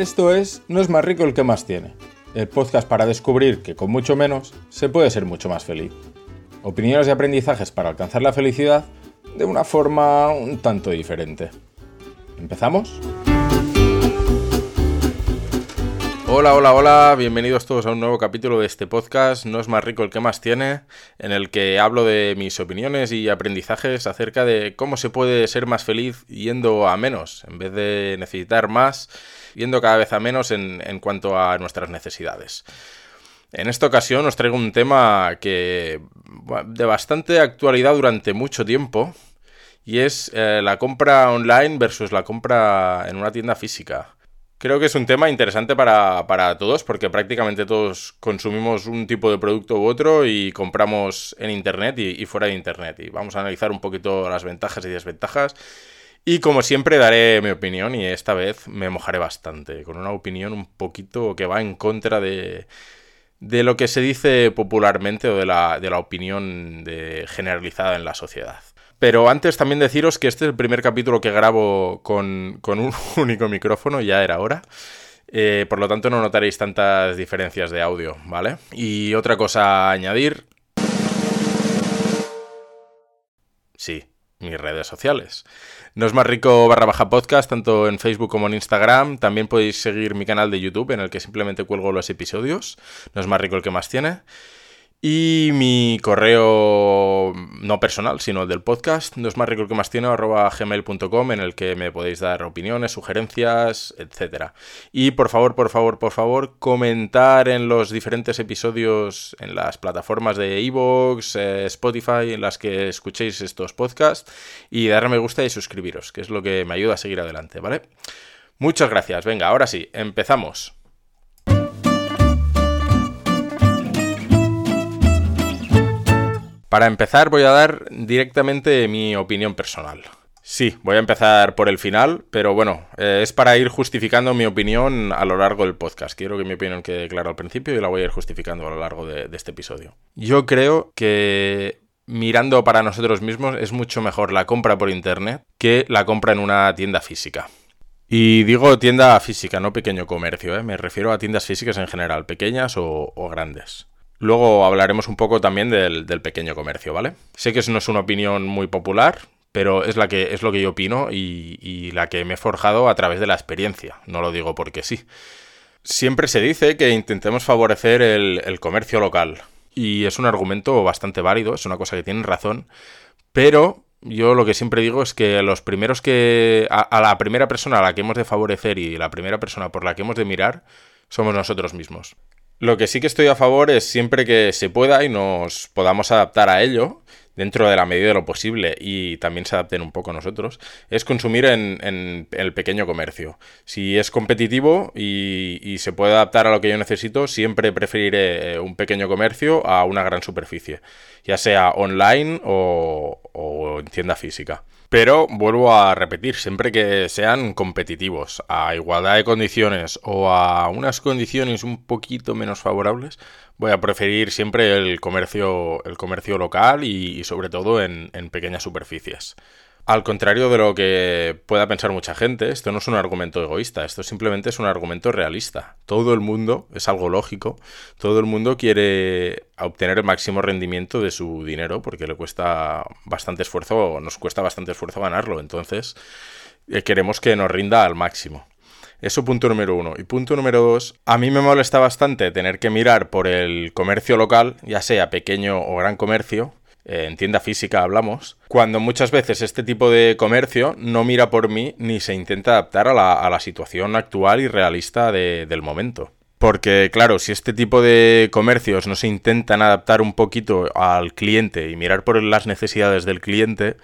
Esto es No es más rico el que más tiene, el podcast para descubrir que con mucho menos se puede ser mucho más feliz. Opiniones y aprendizajes para alcanzar la felicidad de una forma un tanto diferente. ¿Empezamos? Hola, hola, hola, bienvenidos todos a un nuevo capítulo de este podcast, No es más rico el que más tiene, en el que hablo de mis opiniones y aprendizajes acerca de cómo se puede ser más feliz yendo a menos, en vez de necesitar más, yendo cada vez a menos en, cuanto a nuestras necesidades. En esta ocasión os traigo un tema que de bastante actualidad durante mucho tiempo, y es eh, la compra online versus la compra en una tienda física. Creo que es un tema interesante para, todos porque prácticamente todos consumimos un tipo de producto u otro y compramos en Internet y, fuera de Internet. Y vamos a analizar un poquito las ventajas y desventajas. Y como siempre daré mi opinión y esta vez me mojaré bastante, con una opinión un poquito que va en contra de, de lo que se dice popularmente o de la, de la opinión generalizada en la sociedad. Pero antes también deciros que este es el primer capítulo que grabo con, un único micrófono, ya era hora. Eh, por lo tanto, no notaréis tantas diferencias de audio, ¿vale? Y otra cosa a añadir. Sí, mis redes sociales. No es más rico barra baja podcast, tanto en Facebook como en Instagram. También podéis seguir mi canal de YouTube, en el que simplemente cuelgo los episodios. No es más rico el que más tiene. Y mi correo no personal, sino el del podcast, no es más rico que más tiene, arroba gmail.com, en el que me podéis dar opiniones, sugerencias, etc. Y por favor, por favor, por favor, comentar en los diferentes episodios en las plataformas de Evox, eh, Spotify, en las que escuchéis estos podcasts, y darme me gusta y suscribiros, que es lo que me ayuda a seguir adelante, ¿vale? Muchas gracias. Venga, ahora sí, empezamos. Para empezar voy a dar directamente mi opinión personal. Sí, voy a empezar por el final, pero bueno, eh, es para ir justificando mi opinión a lo largo del podcast. Quiero que mi opinión quede clara al principio y la voy a ir justificando a lo largo de, este episodio. Yo creo que mirando para nosotros mismos es mucho mejor la compra por internet que la compra en una tienda física. Y digo tienda física, no pequeño comercio, ¿eh? me refiero a tiendas físicas en general, pequeñas o grandes. Luego hablaremos un poco también del, pequeño comercio, ¿vale? Sé que eso no es una opinión muy popular, pero es, la que, es lo que yo opino y, la que me he forjado a través de la experiencia. No lo digo porque sí. Siempre se dice que intentemos favorecer el, comercio local. Y es un argumento bastante válido, es una cosa que tienen razón. Pero yo lo que siempre digo es que los primeros que. a, la primera persona a la que hemos de favorecer y la primera persona por la que hemos de mirar somos nosotros mismos. Lo que sí que estoy a favor es siempre que se pueda y nos podamos adaptar a ello, dentro de la medida de lo posible y también se adapten un poco nosotros, es consumir en, el pequeño comercio. Si es competitivo y, se puede adaptar a lo que yo necesito, siempre preferiré eh, un pequeño comercio a una gran superficie, ya sea online o, o en tienda física. Pero vuelvo a repetir, siempre que sean competitivos, a igualdad de condiciones o a unas condiciones un poquito menos favorables, voy a preferir siempre el comercio, el comercio local y, sobre todo en pequeñas superficies. Al contrario de lo que pueda pensar mucha gente, esto no es un argumento egoísta, esto simplemente es un argumento realista. Todo el mundo, es algo lógico, todo el mundo quiere obtener el máximo rendimiento de su dinero porque le cuesta bastante esfuerzo, nos cuesta bastante esfuerzo ganarlo, entonces eh, queremos que nos rinda al máximo. Eso punto número uno. Y punto número dos, a mí me molesta bastante tener que mirar por el comercio local, ya sea pequeño o gran comercio, eh, en tienda física hablamos, cuando muchas veces este tipo de comercio no mira por mí ni se intenta adaptar a la, situación actual y realista del momento. Porque claro, si este tipo de comercios no se intentan adaptar un poquito al cliente y mirar por las necesidades del cliente,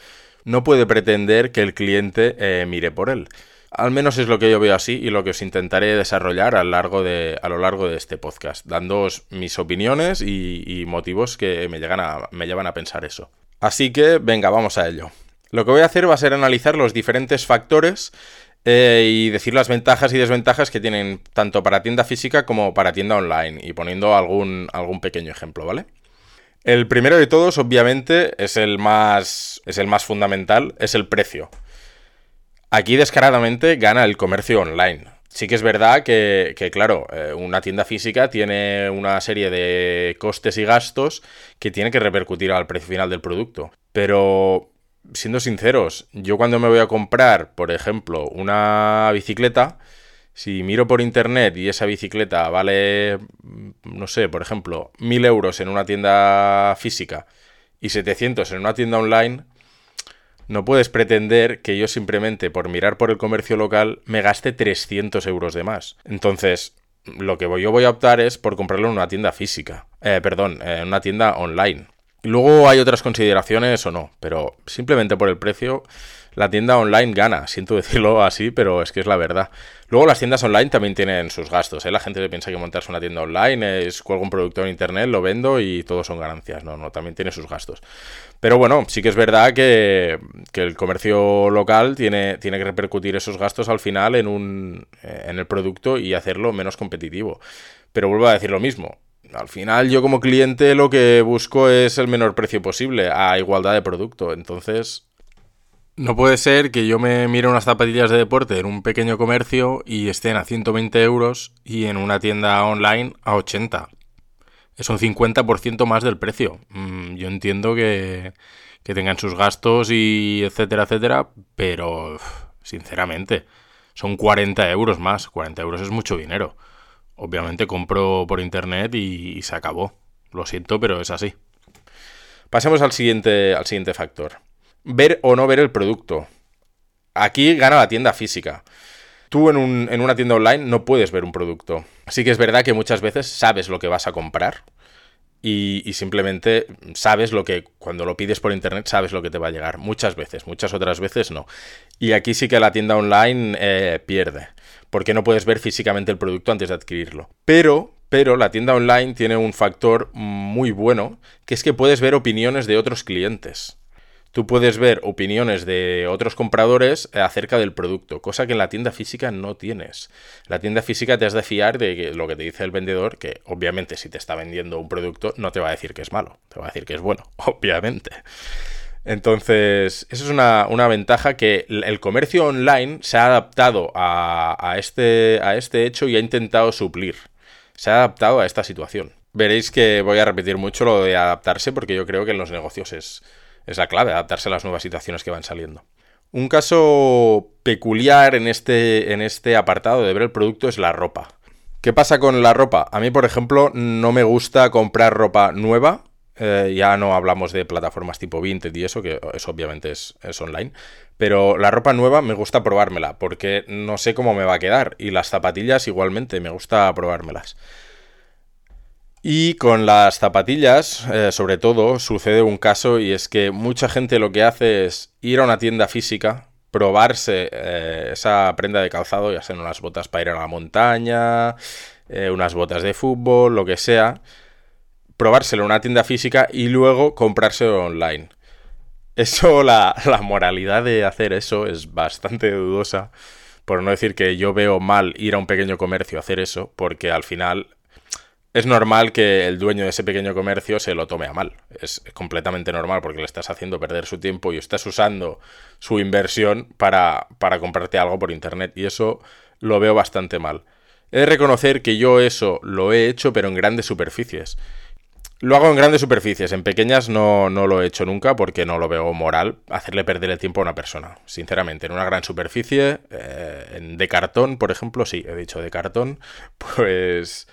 no puede pretender que el cliente eh, mire por él. Al menos es lo que yo veo así y lo que os intentaré desarrollar a lo largo de, este podcast, dándoos mis opiniones y, motivos que me, llegan a, me llevan a pensar eso. Así que, venga, vamos a ello. Lo que voy a hacer va a ser analizar los diferentes factores eh, y decir las ventajas y desventajas que tienen tanto para tienda física como para tienda online y poniendo algún, algún pequeño ejemplo, ¿vale? El primero de todos, obviamente, es el más, es el más fundamental, es el precio. Aquí descaradamente gana el comercio online. Sí que es verdad que, claro, eh, una tienda física tiene una serie de costes y gastos que tiene que repercutir al precio final del producto. Pero, siendo sinceros, yo cuando me voy a comprar, por ejemplo, una bicicleta, si miro por internet y esa bicicleta vale, no sé, por ejemplo, 1000 euros en una tienda física y 700 en una tienda online, no puedes pretender que yo simplemente por mirar por el comercio local me gaste 300 euros de más. Entonces, lo que yo voy a optar es por comprarlo en una tienda física. Eh, perdón, en una tienda online. Luego hay otras consideraciones o no, pero simplemente por el precio la tienda online gana, siento decirlo así, pero es que es la verdad. Luego las tiendas online también tienen sus gastos, ¿eh? La gente piensa que montarse una tienda online es cuelgo un producto en internet, lo vendo y todo son ganancias. No, no, también tiene sus gastos. Pero bueno, sí que es verdad que, el comercio local tiene, tiene que repercutir esos gastos al final en, un, eh, en el producto y hacerlo menos competitivo. Pero vuelvo a decir lo mismo. Al final yo como cliente lo que busco es el menor precio posible a igualdad de producto. Entonces no puede ser que yo me mire unas zapatillas de deporte en un pequeño comercio y estén a 120 euros y en una tienda online a 80. Es un 50% más del precio. Mm, yo entiendo que, que tengan sus gastos y etcétera, etcétera, pero sinceramente son 40 euros más. 40 euros es mucho dinero. Obviamente compro por internet y, y se acabó. Lo siento, pero es así. Pasemos al siguiente, al siguiente factor ver o no ver el producto. Aquí gana la tienda física. Tú en, una tienda online no puedes ver un producto. Así que es verdad que muchas veces sabes lo que vas a comprar y, simplemente sabes lo que, cuando lo pides por internet, sabes lo que te va a llegar. Muchas veces, muchas otras veces no. Y aquí sí que la tienda online eh, pierde, porque no puedes ver físicamente el producto antes de adquirirlo. Pero, pero la tienda online tiene un factor muy bueno, que es que puedes ver opiniones de otros clientes tú puedes ver opiniones de otros compradores eh, acerca del producto, cosa que en la tienda física no tienes. La tienda física te has de fiar de lo que te dice el vendedor, que obviamente si te está vendiendo un producto no te va a decir que es malo, te va a decir que es bueno, obviamente. Entonces, eso es una, ventaja que el comercio online se ha adaptado a, este, a este hecho y ha intentado suplir. Se ha adaptado a esta situación. Veréis que voy a repetir mucho lo de adaptarse porque yo creo que en los negocios es, es la clave, adaptarse a las nuevas situaciones que van saliendo. Un caso peculiar en este, en este apartado de ver el producto es la ropa. ¿Qué pasa con la ropa? A mí, por ejemplo, no me gusta comprar ropa nueva. Eh, ya no hablamos de plataformas tipo Vinted y eso, que eso obviamente es, es online. Pero la ropa nueva me gusta probármela, porque no sé cómo me va a quedar. Y las zapatillas igualmente, me gusta probármelas. Y con las zapatillas, eh, sobre todo, sucede un caso y es que mucha gente lo que hace es ir a una tienda física, probarse eh, esa prenda de calzado, ya sean unas botas para ir a la montaña, eh, unas botas de fútbol, lo que sea, probárselo en una tienda física y luego comprárselo online. Eso, la, la moralidad de hacer eso es bastante dudosa, por no decir que yo veo mal ir a un pequeño comercio a hacer eso, porque al final es normal que el dueño de ese pequeño comercio se lo tome a mal. Es completamente normal porque le estás haciendo perder su tiempo y estás usando su inversión para, para comprarte algo por internet. Y eso lo veo bastante mal. He de reconocer que yo eso lo he hecho, pero en grandes superficies. Lo hago en grandes superficies, en pequeñas no, no, lo he hecho nunca porque no lo veo moral hacerle perder el tiempo a una persona. Sinceramente, en una gran superficie, eh, de cartón, por ejemplo, sí, he dicho de cartón, pues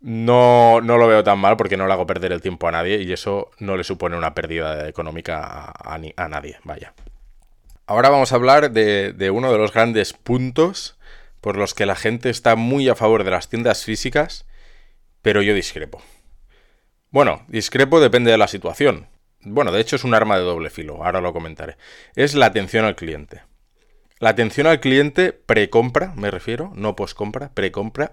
no, no lo veo tan mal porque no le hago perder el tiempo a nadie y eso no le supone una pérdida económica a, nadie, vaya. Ahora vamos a hablar de, de, uno de los grandes puntos por los que la gente está muy a favor de las tiendas físicas, pero yo discrepo. Bueno, discrepo depende de la situación. Bueno, de hecho es un arma de doble filo, ahora lo comentaré. Es la atención al cliente. La atención al cliente pre-compra, me refiero, no post-compra, pre-compra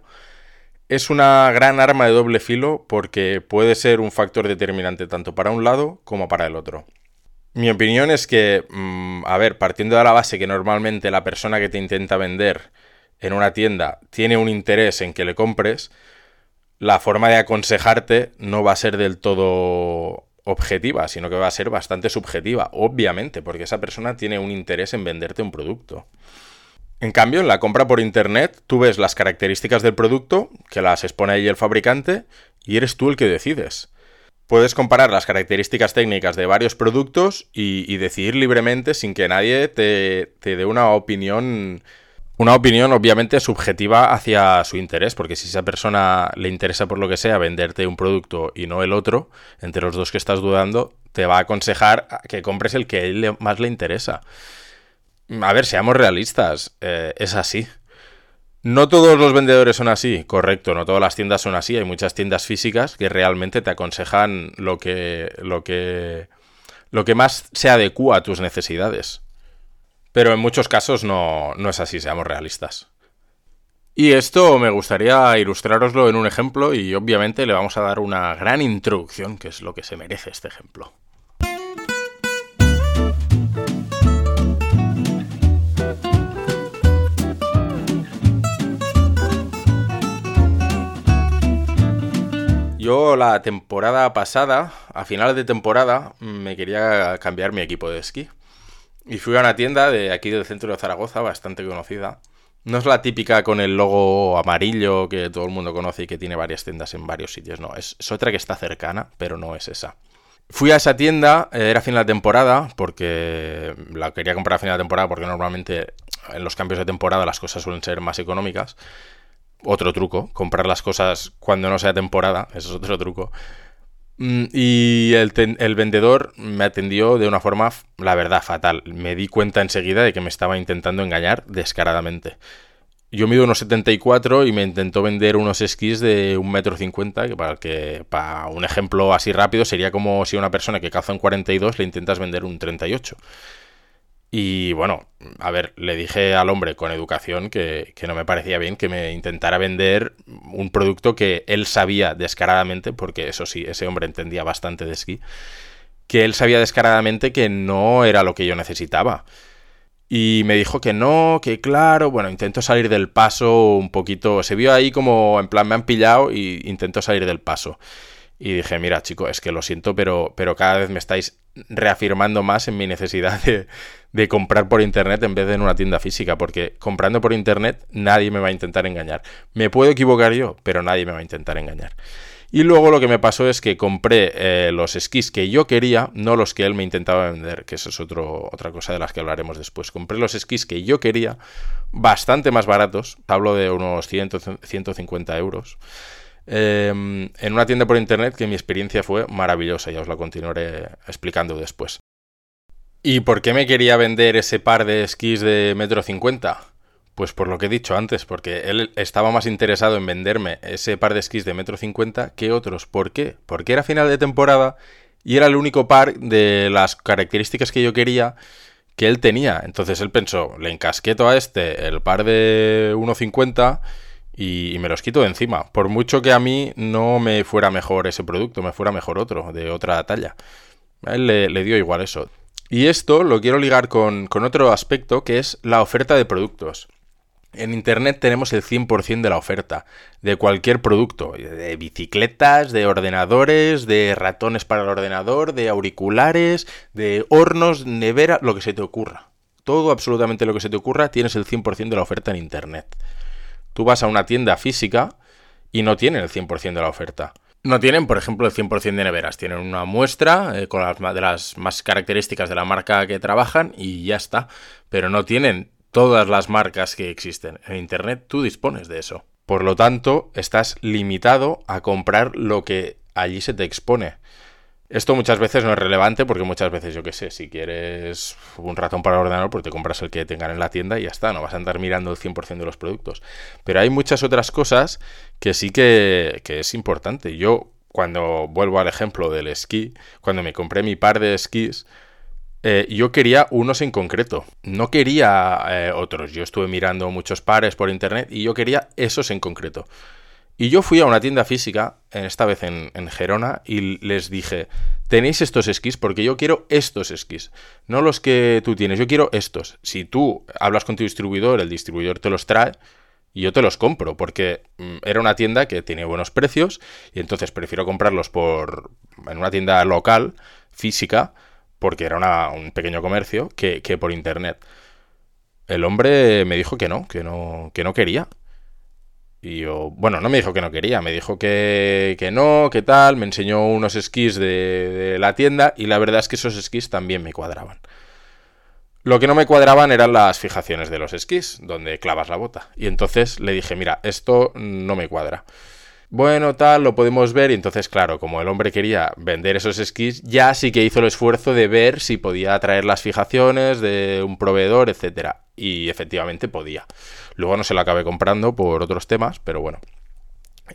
es una gran arma de doble filo porque puede ser un factor determinante tanto para un lado como para el otro. Mi opinión es que, mm, a ver, partiendo de la base que normalmente la persona que te intenta vender en una tienda tiene un interés en que le compres, la forma de aconsejarte no va a ser del todo objetiva, sino que va a ser bastante subjetiva, obviamente, porque esa persona tiene un interés en venderte un producto. En cambio, en la compra por internet, tú ves las características del producto, que las expone ahí el fabricante, y eres tú el que decides. Puedes comparar las características técnicas de varios productos y, decidir libremente sin que nadie te, te dé una opinión una opinión obviamente subjetiva hacia su interés, porque si esa persona le interesa por lo que sea venderte un producto y no el otro, entre los dos que estás dudando, te va a aconsejar que compres el que a él más le interesa. A ver, seamos realistas, eh, es así. No todos los vendedores son así, correcto, no todas las tiendas son así, hay muchas tiendas físicas que realmente te aconsejan lo que lo que lo que más se adecua a tus necesidades. Pero en muchos casos no, no es así, seamos realistas. Y esto me gustaría ilustraroslo en un ejemplo y obviamente le vamos a dar una gran introducción, que es lo que se merece este ejemplo. Yo la temporada pasada, a final de temporada, me quería cambiar mi equipo de esquí. Y fui a una tienda de aquí del centro de Zaragoza, bastante conocida. No es la típica con el logo amarillo que todo el mundo conoce y que tiene varias tiendas en varios sitios, no, es, otra que está cercana, pero no es esa. Fui a esa tienda, eh, era final de temporada, porque la quería comprar a final de temporada, porque normalmente en los cambios de temporada las cosas suelen ser más económicas. Otro truco, comprar las cosas cuando no sea temporada, eso es otro truco. Mm, y el, vendedor me atendió de una forma, la verdad, fatal. Me di cuenta enseguida de que me estaba intentando engañar descaradamente. Yo mido unos 74 y me intentó vender unos esquís de un metro cincuenta, que para, que para un ejemplo así rápido sería como si una persona que calza un 42 le intentas vender un 38. Y bueno, a ver, le dije al hombre con educación que, no me parecía bien que me intentara vender un producto que él sabía descaradamente, porque eso sí, ese hombre entendía bastante de esquí, que él sabía descaradamente que no era lo que yo necesitaba. Y me dijo que no, que claro, bueno, intento salir del paso un poquito, se vio ahí como en plan me han pillado y intento salir del paso. Y dije, mira chico, es que lo siento, pero, pero cada vez me estáis reafirmando más en mi necesidad de, comprar por internet en vez de en una tienda física, porque comprando por internet nadie me va a intentar engañar. Me puedo equivocar yo, pero nadie me va a intentar engañar. Y luego lo que me pasó es que compré eh, los esquís que yo quería, no los que él me intentaba vender, que eso es otro, otra cosa de las que hablaremos después. Compré los esquís que yo quería, bastante más baratos, hablo de unos 100, 150 euros. Em, en una tienda por internet que mi experiencia fue maravillosa, ya os la continuaré explicando después. ¿Y por qué me quería vender ese par de esquís de metro cincuenta? Pues por lo que he dicho antes, porque él estaba más interesado en venderme ese par de esquís de metro cincuenta que otros. ¿Por qué? Porque era final de temporada y era el único par de las características que yo quería que él tenía. Entonces él pensó, le encasqueto a este el par de 1.50 y, me los quito de encima. Por mucho que a mí no me fuera mejor ese producto, me fuera mejor otro, de otra talla. A él le, dio igual eso. Y esto lo quiero ligar con, con otro aspecto que es la oferta de productos. En Internet tenemos el 100% de la oferta, de cualquier producto, de bicicletas, de ordenadores, de ratones para el ordenador, de auriculares, de hornos, nevera, lo que se te ocurra. Todo, absolutamente lo que se te ocurra, tienes el 100% de la oferta en Internet. Tú vas a una tienda física y no tienen el 100% de la oferta. No tienen, por ejemplo, el 100% de neveras. Tienen una muestra eh, con las de las más características de la marca que trabajan y ya está. Pero no tienen todas las marcas que existen. En Internet tú dispones de eso. Por lo tanto, estás limitado a comprar lo que allí se te expone. Esto muchas veces no es relevante porque muchas veces, yo qué sé, si quieres un ratón para el ordenador, pues te compras el que tengan en la tienda y ya está, no vas a andar mirando el 100% de los productos. Pero hay muchas otras cosas que sí que, es importante. Yo, cuando vuelvo al ejemplo del esquí, cuando me compré mi par de esquís, eh, yo quería unos en concreto, no quería eh, otros. Yo estuve mirando muchos pares por internet y yo quería esos en concreto. Y yo fui a una tienda física, esta vez en, Gerona, y les dije, tenéis estos esquís porque yo quiero estos esquís, no los que tú tienes, yo quiero estos. Si tú hablas con tu distribuidor, el distribuidor te los trae y yo te los compro, porque mm, era una tienda que tiene buenos precios y entonces prefiero comprarlos por en una tienda local, física, porque era un pequeño comercio, que, que por internet. el hombre me dijo que no, que no, que no quería. Y yo, bueno, no me dijo que no quería, me dijo que, que no, que tal, me enseñó unos esquís de, de, la tienda y la verdad es que esos esquís también me cuadraban. Lo que no me cuadraban eran las fijaciones de los esquís, donde clavas la bota. Y entonces le dije, mira, esto no me cuadra. Bueno, tal, lo podemos ver. Y entonces, claro, como el hombre quería vender esos esquís, ya sí que hizo el esfuerzo de ver si podía traer las fijaciones de un proveedor, etcétera. Y efectivamente podía. Luego no se lo acabé comprando por otros temas, pero bueno.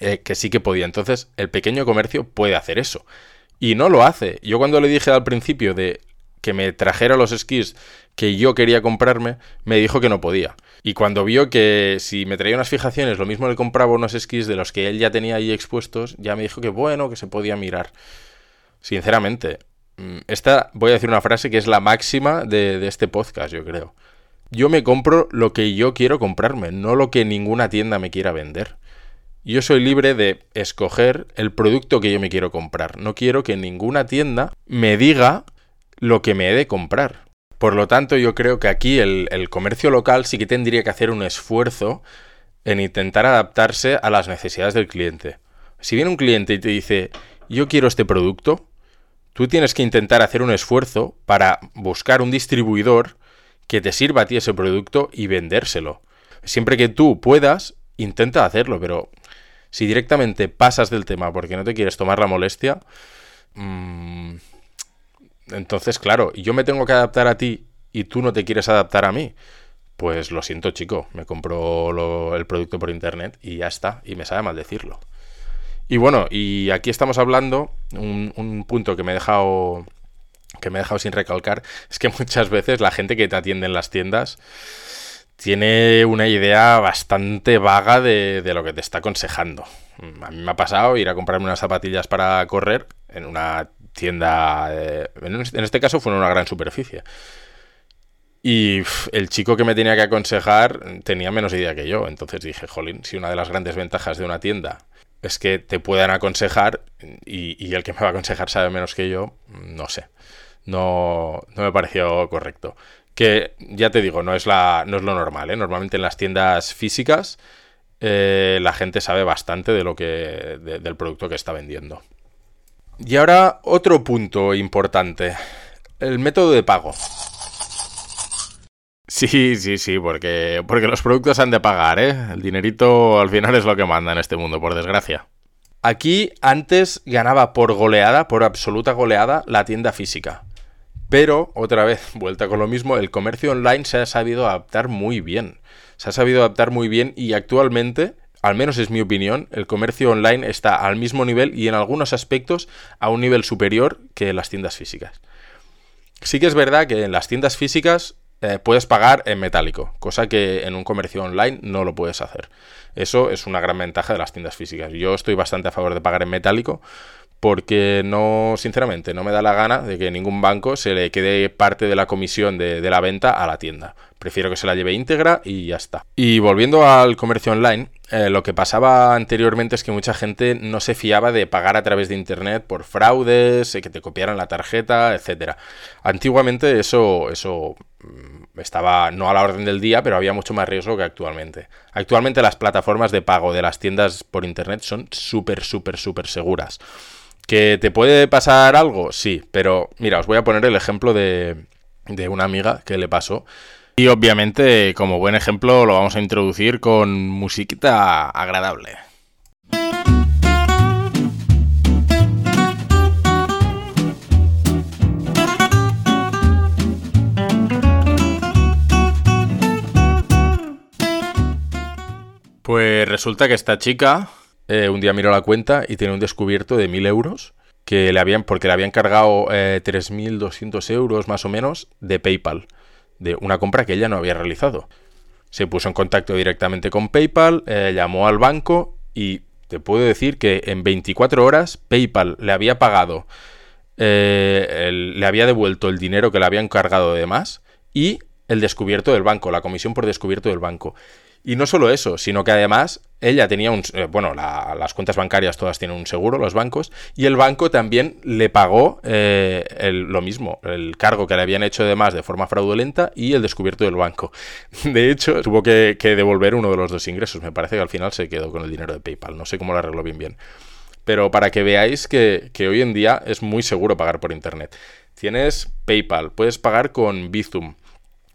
Eh, que sí que podía. Entonces, el pequeño comercio puede hacer eso. Y no lo hace. Yo cuando le dije al principio de que me trajera los esquís que yo quería comprarme, me dijo que no podía. Y cuando vio que si me traía unas fijaciones, lo mismo le compraba unos esquís de los que él ya tenía ahí expuestos, ya me dijo que bueno, que se podía mirar. Sinceramente, mm, esta voy a decir una frase que es la máxima de, de este podcast, yo creo. Yo me compro lo que yo quiero comprarme, no lo que ninguna tienda me quiera vender. Yo soy libre de escoger el producto que yo me quiero comprar. No quiero que ninguna tienda me diga lo que me he de comprar. Por lo tanto, yo creo que aquí el, comercio local sí que tendría que hacer un esfuerzo en intentar adaptarse a las necesidades del cliente. Si viene un cliente y te dice, yo quiero este producto, tú tienes que intentar hacer un esfuerzo para buscar un distribuidor que te sirva a ti ese producto y vendérselo. Siempre que tú puedas, intenta hacerlo, pero si directamente pasas del tema porque no te quieres tomar la molestia, mmm, entonces, claro, yo me tengo que adaptar a ti y tú no te quieres adaptar a mí. Pues lo siento, chico, me compro el producto por internet y ya está, y me sabe mal decirlo. Y bueno, y aquí estamos hablando, un, punto que me he dejado que me he dejado sin recalcar, es que muchas veces la gente que te atiende en las tiendas tiene una idea bastante vaga de, de, lo que te está aconsejando. A mí me ha pasado ir a comprarme unas zapatillas para correr en una tienda, eh, en este caso fue en una gran superficie. Y el chico que me tenía que aconsejar tenía menos idea que yo. Entonces dije, jolín, si una de las grandes ventajas de una tienda es que te puedan aconsejar y, el que me va a aconsejar sabe menos que yo, no sé. No, no me pareció correcto. Que ya te digo, no es, la, no es lo normal. ¿eh? Normalmente en las tiendas físicas eh, la gente sabe bastante de lo que, del producto que está vendiendo. Y ahora otro punto importante, el método de pago. Sí, sí, sí, porque, porque los productos han de pagar, ¿eh? El dinerito al final es lo que manda en este mundo, por desgracia. Aquí antes ganaba por goleada, por absoluta goleada, la tienda física. Pero, otra vez, vuelta con lo mismo, el comercio online se ha sabido adaptar muy bien. Se ha sabido adaptar muy bien y actualmente al menos es mi opinión, el comercio online está al mismo nivel y en algunos aspectos a un nivel superior que las tiendas físicas. Sí que es verdad que en las tiendas físicas eh, puedes pagar en metálico, cosa que en un comercio online no lo puedes hacer. Eso es una gran ventaja de las tiendas físicas. Yo estoy bastante a favor de pagar en metálico porque no, sinceramente, no me da la gana de que ningún banco se le quede parte de la comisión de, la venta a la tienda. Prefiero que se la lleve íntegra y ya está. Y volviendo al comercio online, eh, lo que pasaba anteriormente es que mucha gente no se fiaba de pagar a través de internet por fraudes, eh, que te copiaran la tarjeta, etcétera. Antiguamente eso, eso mm, estaba no a la orden del día, pero había mucho más riesgo que actualmente. Actualmente las plataformas de pago de las tiendas por internet son súper, súper, súper seguras. ¿Que te puede pasar algo? Sí, pero mira, os voy a poner el ejemplo de, de una amiga que le pasó. Y obviamente, como buen ejemplo, lo vamos a introducir con musiquita agradable. Pues resulta que esta chica eh, un día miró la cuenta y tiene un descubierto de 1.000 euros que le habían, porque le habían cargado 3.200 eh, euros más o menos de PayPal, de una compra que ella no había realizado. Se puso en contacto directamente con PayPal, eh, llamó al banco y te puedo decir que en 24 horas PayPal le había pagado, le había devuelto el dinero que le habían cargado de más y el descubierto del banco, la comisión por descubierto del banco. Y no solo eso, sino que además ella tenía un... Eh, bueno, las cuentas bancarias todas tienen un seguro, los bancos, y el banco también le pagó eh, lo mismo, el cargo que le habían hecho de más de forma fraudulenta y el descubierto del banco. De hecho, tuvo que, devolver uno de los dos ingresos. Me parece que al final se quedó con el dinero de PayPal. No sé cómo lo arregló bien bien. Pero para que veáis que, que hoy en día es muy seguro pagar por Internet. Tienes PayPal, puedes pagar con Bizum,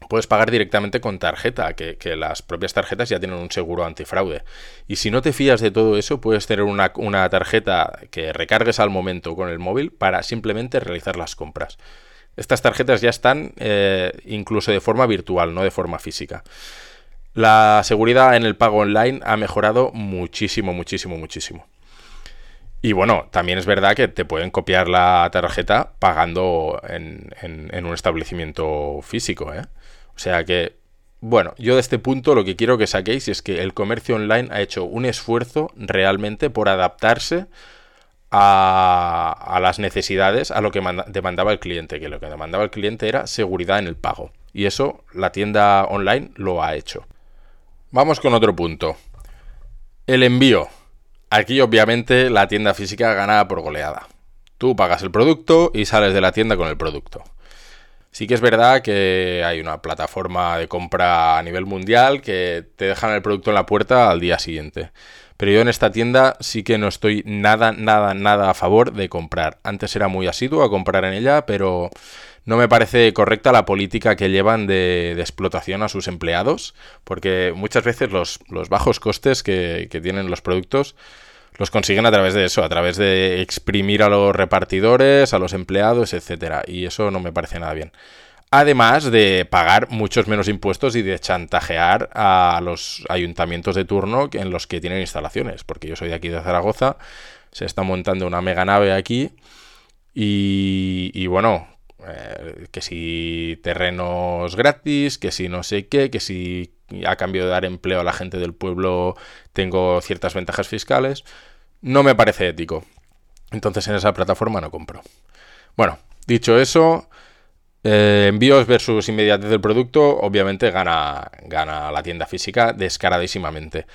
puedes pagar directamente con tarjeta, que, las propias tarjetas ya tienen un seguro antifraude. Y si no te fías de todo eso, puedes tener una, tarjeta que recargues al momento con el móvil para simplemente realizar las compras. Estas tarjetas ya están eh, incluso de forma virtual, no de forma física. La seguridad en el pago online ha mejorado muchísimo, muchísimo, muchísimo. Y bueno, también es verdad que te pueden copiar la tarjeta pagando en, en un establecimiento físico, ¿eh? O sea que, bueno, yo de este punto lo que quiero que saquéis es que el comercio online ha hecho un esfuerzo realmente por adaptarse a, las necesidades, a lo que demandaba el cliente, que lo que demandaba el cliente era seguridad en el pago. Y eso la tienda online lo ha hecho. Vamos con otro punto. El envío. Aquí obviamente la tienda física gana por goleada. Tú pagas el producto y sales de la tienda con el producto. Sí que es verdad que hay una plataforma de compra a nivel mundial que te dejan el producto en la puerta al día siguiente. Pero yo en esta tienda sí que no estoy nada, nada, nada a favor de comprar. Antes era muy asiduo a comprar en ella, pero no me parece correcta la política que llevan de, explotación a sus empleados, porque muchas veces los, bajos costes que tienen los productos los consiguen a través de eso, a través de exprimir a los repartidores, a los empleados, etcétera. Y eso no me parece nada bien. Además de pagar muchos menos impuestos y de chantajear a los ayuntamientos de turno en los que tienen instalaciones. Porque yo soy de aquí de Zaragoza, se está montando una mega nave aquí. Y, bueno, eh, que si terrenos gratis, que si no sé qué, que si a cambio de dar empleo a la gente del pueblo tengo ciertas ventajas fiscales, no me parece ético. Entonces en esa plataforma no compro. Bueno, dicho eso, eh, envíos versus inmediatez del producto, obviamente gana, gana la tienda física descaradísimamente.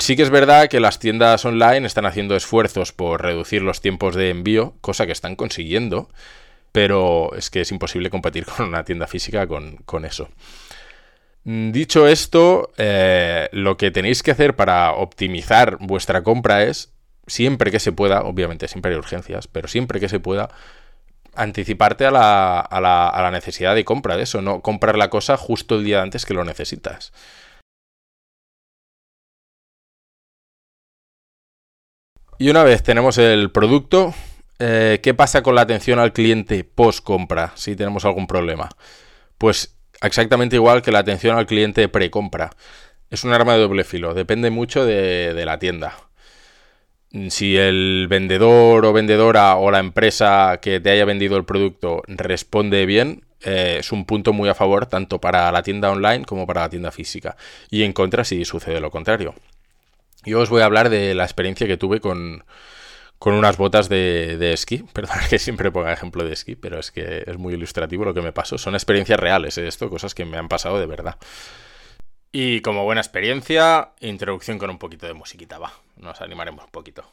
Sí que es verdad que las tiendas online están haciendo esfuerzos por reducir los tiempos de envío, cosa que están consiguiendo, pero es que es imposible competir con una tienda física con, con eso. Mm, dicho esto, eh, lo que tenéis que hacer para optimizar vuestra compra es, siempre que se pueda, obviamente siempre hay urgencias, pero siempre que se pueda, anticiparte a la, necesidad de compra de eso, no comprar la cosa justo el día antes que lo necesitas. Y una vez tenemos el producto, eh, ¿qué pasa con la atención al cliente post compra si tenemos algún problema? Pues exactamente igual que la atención al cliente pre-compra. Es un arma de doble filo, depende mucho de, la tienda. Si el vendedor o vendedora o la empresa que te haya vendido el producto responde bien, eh, es un punto muy a favor tanto para la tienda online como para la tienda física. Y en contra si sucede lo contrario. Yo os voy a hablar de la experiencia que tuve con, con unas botas de, esquí. Perdón que siempre ponga ejemplo de esquí, pero es que es muy ilustrativo lo que me pasó. Son experiencias reales, ¿eh? esto, cosas que me han pasado de verdad. Y como buena experiencia, introducción con un poquito de musiquita, va. Nos animaremos un poquito.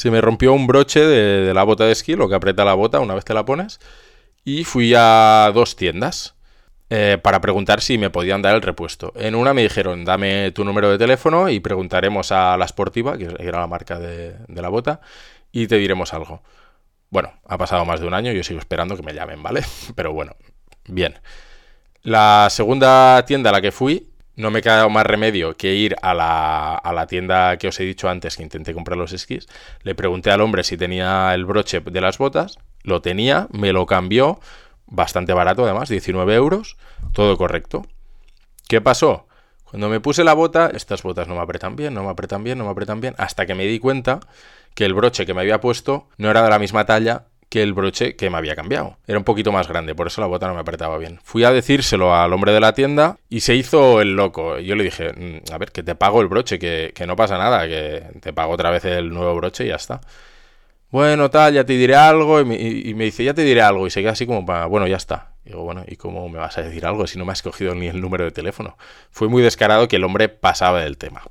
Se me rompió un broche de, la bota de esquí, lo que aprieta la bota una vez te la pones, y fui a dos tiendas eh, para preguntar si me podían dar el repuesto. En una me dijeron, dame tu número de teléfono y preguntaremos a la Sportiva, que era la marca de, de la bota, y te diremos algo. Bueno, ha pasado más de un año, yo sigo esperando que me llamen, ¿vale? Pero bueno, bien. La segunda tienda a la que fui no me quedado más remedio que ir a la, a la, tienda que os he dicho antes que intenté comprar los esquís. Le pregunté al hombre si tenía el broche de las botas. Lo tenía, me lo cambió. Bastante barato además, 19 euros. Todo correcto. ¿Qué pasó? Cuando me puse la bota, estas botas no me apretan bien, no me apretan bien, no me apretan bien. Hasta que me di cuenta que el broche que me había puesto no era de la misma talla que el broche que me había cambiado. Era un poquito más grande, por eso la bota no me apretaba bien. Fui a decírselo al hombre de la tienda y se hizo el loco. Yo le dije, mm, a ver, que te pago el broche, que, no pasa nada, que te pago otra vez el nuevo broche y ya está. Bueno, tal, ya te diré algo. Y me, dice, ya te diré algo. Y se queda así como bueno, ya está. Y digo, bueno, ¿y cómo me vas a decir algo si no me has cogido ni el número de teléfono? Fue muy descarado que el hombre pasaba del tema.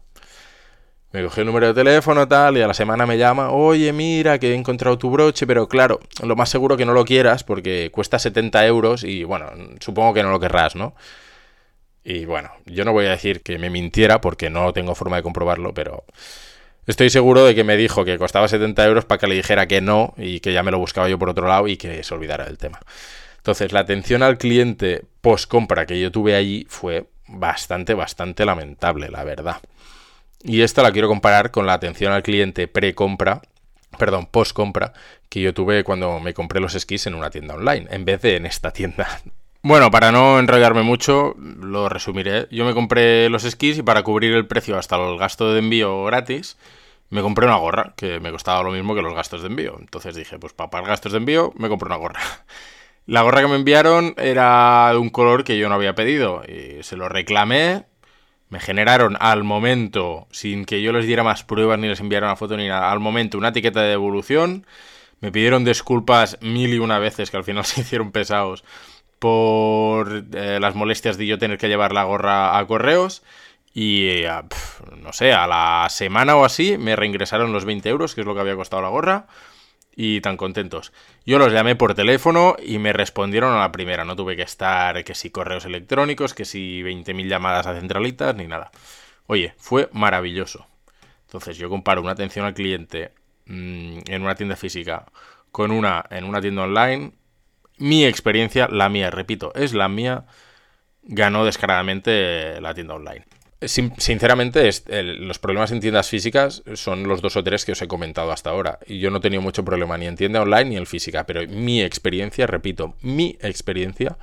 Me cogió el número de teléfono, tal, y a la semana me llama, oye, mira, que he encontrado tu broche, pero claro, lo más seguro que no lo quieras porque cuesta 70 euros y bueno, supongo que no lo querrás, ¿no? Y bueno, yo no voy a decir que me mintiera porque no tengo forma de comprobarlo, pero estoy seguro de que me dijo que costaba 70 euros para que le dijera que no y que ya me lo buscaba yo por otro lado y que se olvidara del tema. Entonces, la atención al cliente post compra que yo tuve allí fue bastante, bastante lamentable, la verdad. Y esta la quiero comparar con la atención al cliente pre-compra, perdón, post-compra, que yo tuve cuando me compré los esquís en una tienda online, en vez de en esta tienda. Bueno, para no enrollarme mucho, lo resumiré. Yo me compré los esquís y para cubrir el precio hasta el gasto de envío gratis, me compré una gorra, que me costaba lo mismo que los gastos de envío. Entonces dije, pues para pagar gastos de envío, me compré una gorra. La gorra que me enviaron era de un color que yo no había pedido y se lo reclamé me generaron al momento, sin que yo les diera más pruebas ni les enviara una foto ni nada, al momento una etiqueta de devolución. Me pidieron disculpas mil y una veces, que al final se hicieron pesados, por eh, las molestias de yo tener que llevar la gorra a correos. Y eh, no sé, a la semana o así me reingresaron los 20 euros, que es lo que había costado la gorra y tan contentos. Yo los llamé por teléfono y me respondieron a la primera. No tuve que estar que si correos electrónicos, que si 20.000 llamadas a centralitas, ni nada. Oye, fue maravilloso. Entonces yo comparo una atención al cliente mm, en una tienda física con una en una tienda online. Mi experiencia, la mía, repito, es la mía, ganó descaradamente la tienda online sinceramente, los problemas en tiendas físicas son los dos o tres que os he comentado hasta ahora. Y yo no he tenido mucho problema ni en tienda online ni en física. Pero mi experiencia, repito, mi experiencia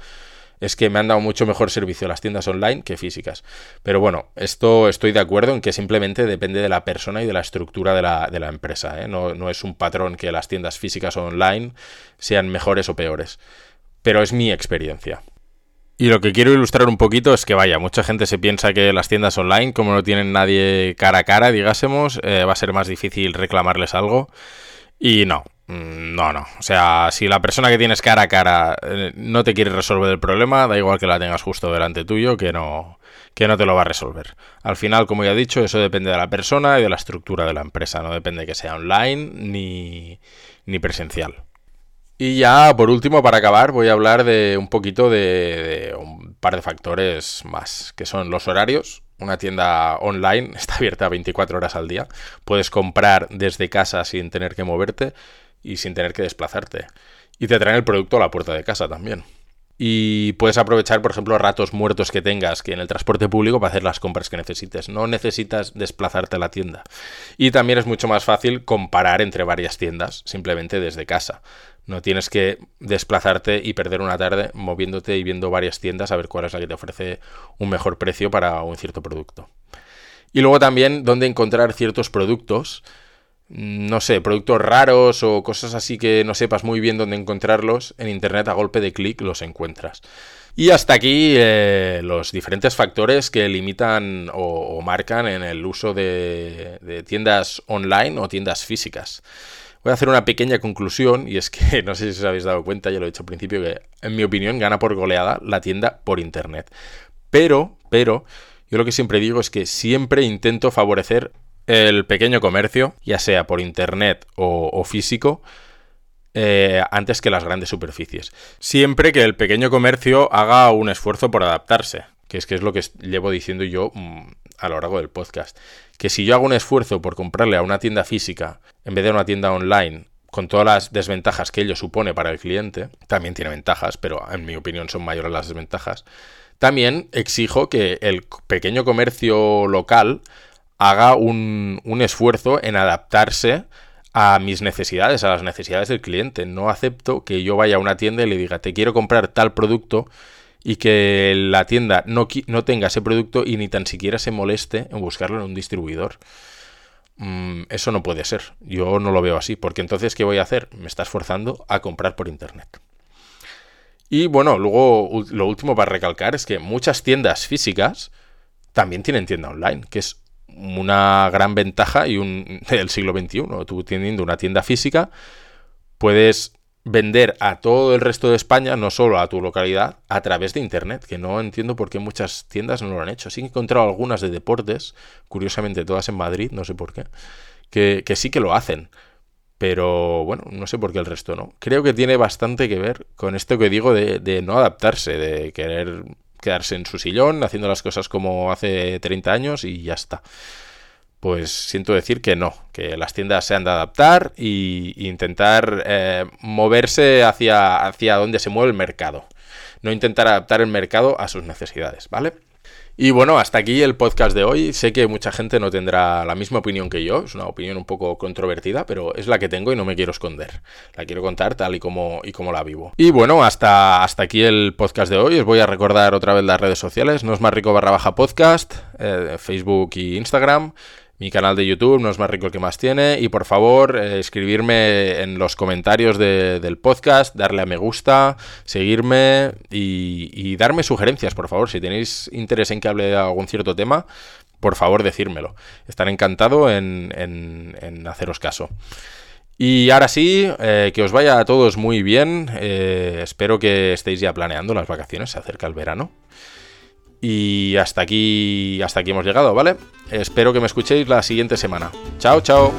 es que me han dado mucho mejor servicio las tiendas online que físicas. Pero bueno, esto estoy de acuerdo en que simplemente depende de la persona y de la estructura de la, empresa. ¿eh? No, no es un patrón que las tiendas físicas o online sean mejores o peores. Pero es mi experiencia. Y lo que quiero ilustrar un poquito es que, vaya, mucha gente se piensa que las tiendas online, como no tienen nadie cara a cara, digásemos, eh, va a ser más difícil reclamarles algo. Y no, mm, no, no. O sea, si la persona que tienes cara a cara eh, no te quiere resolver el problema, da igual que la tengas justo delante tuyo, que no, que no te lo va a resolver. Al final, como ya he dicho, eso depende de la persona y de la estructura de la empresa. No depende de que sea online ni, ni presencial. Y ya, por último, para acabar, voy a hablar de un poquito de, un par de factores más, que son los horarios. Una tienda online está abierta 24 horas al día. Puedes comprar desde casa sin tener que moverte y sin tener que desplazarte. Y te traen el producto a la puerta de casa también. Y puedes aprovechar, por ejemplo, ratos muertos que tengas que en el transporte público para hacer las compras que necesites. No necesitas desplazarte a la tienda. Y también es mucho más fácil comparar entre varias tiendas, simplemente desde casa. No tienes que desplazarte y perder una tarde moviéndote y viendo varias tiendas a ver cuál es la que te ofrece un mejor precio para un cierto producto. Y luego también dónde encontrar ciertos productos, no sé, productos raros o cosas así que no sepas muy bien dónde encontrarlos, en internet a golpe de clic los encuentras. Y hasta aquí eh, los diferentes factores que limitan o, marcan en el uso de tiendas online o tiendas físicas. Voy a hacer una pequeña conclusión y es que no sé si os habéis dado cuenta, ya lo he dicho al principio, que en mi opinión gana por goleada la tienda por internet. Pero, pero, yo lo que siempre digo es que siempre intento favorecer el pequeño comercio, ya sea por internet o, físico, eh, antes que las grandes superficies. Siempre que el pequeño comercio haga un esfuerzo por adaptarse, que es que es lo que llevo diciendo yo mm, a lo largo del podcast. Que si yo hago un esfuerzo por comprarle a una tienda física en vez de a una tienda online, con todas las desventajas que ello supone para el cliente, también tiene ventajas, pero en mi opinión son mayores las desventajas, también exijo que el pequeño comercio local haga un, un esfuerzo en adaptarse a mis necesidades, a las necesidades del cliente. No acepto que yo vaya a una tienda y le diga, te quiero comprar tal producto y que la tienda no, no tenga ese producto y ni tan siquiera se moleste en buscarlo en un distribuidor. mm, eso no puede ser. Yo no lo veo así, porque entonces, ¿qué voy a hacer? Me estás forzando a comprar por Internet. Y bueno, luego lo último para recalcar es que muchas tiendas físicas también tienen tienda online, que es una gran ventaja y un del siglo XXI. Tú teniendo una tienda física, puedes vender a todo el resto de España, no solo a tu localidad, a través de Internet, que no entiendo por qué muchas tiendas no lo han hecho. Sí he encontrado algunas de deportes, curiosamente todas en Madrid, no sé por qué, que, que sí que lo hacen. Pero bueno, no sé por qué el resto no. Creo que tiene bastante que ver con esto que digo de, de no adaptarse, de querer quedarse en su sillón, haciendo las cosas como hace 30 años y ya está. Pues siento decir que no, que las tiendas se han de adaptar e intentar eh, moverse hacia, hacia donde se mueve el mercado. No intentar adaptar el mercado a sus necesidades, ¿vale? Y bueno, hasta aquí el podcast de hoy. Sé que mucha gente no tendrá la misma opinión que yo, es una opinión un poco controvertida, pero es la que tengo y no me quiero esconder. La quiero contar tal y como, y como la vivo. Y bueno, hasta, hasta aquí el podcast de hoy. Os voy a recordar otra vez las redes sociales. No es más rico barra baja podcast, eh, Facebook y Instagram mi canal de YouTube, no es más rico el que más tiene. Y por favor, eh, escribirme en los comentarios del podcast, darle a me gusta, seguirme y, darme sugerencias, por favor. Si tenéis interés en que hable de algún cierto tema, por favor, decírmelo. Estaré encantado en, haceros caso. Y ahora sí, eh, que os vaya a todos muy bien. Eh, espero que estéis ya planeando las vacaciones, se acerca el verano. Y hasta aquí, hasta aquí hemos llegado, ¿vale? Espero que me escuchéis la siguiente semana. Chao, chao.